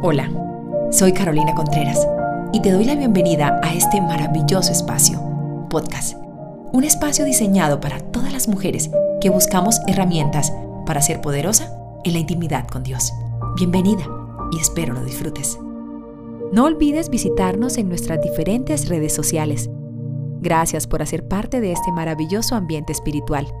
Hola, soy Carolina Contreras y te doy la bienvenida a este maravilloso espacio, podcast. Un espacio diseñado para todas las mujeres que buscamos herramientas para ser poderosa en la intimidad con Dios. Bienvenida y espero lo disfrutes. No olvides visitarnos en nuestras diferentes redes sociales. Gracias por hacer parte de este maravilloso ambiente espiritual